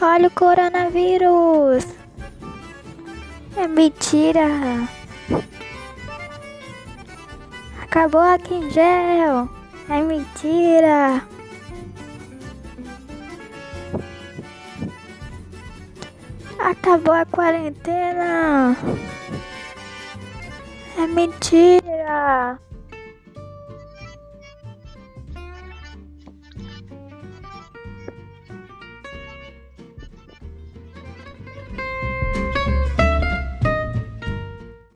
Olha o coronavírus! É mentira! Acabou aqui em gel! É mentira! Acabou a quarentena! É mentira!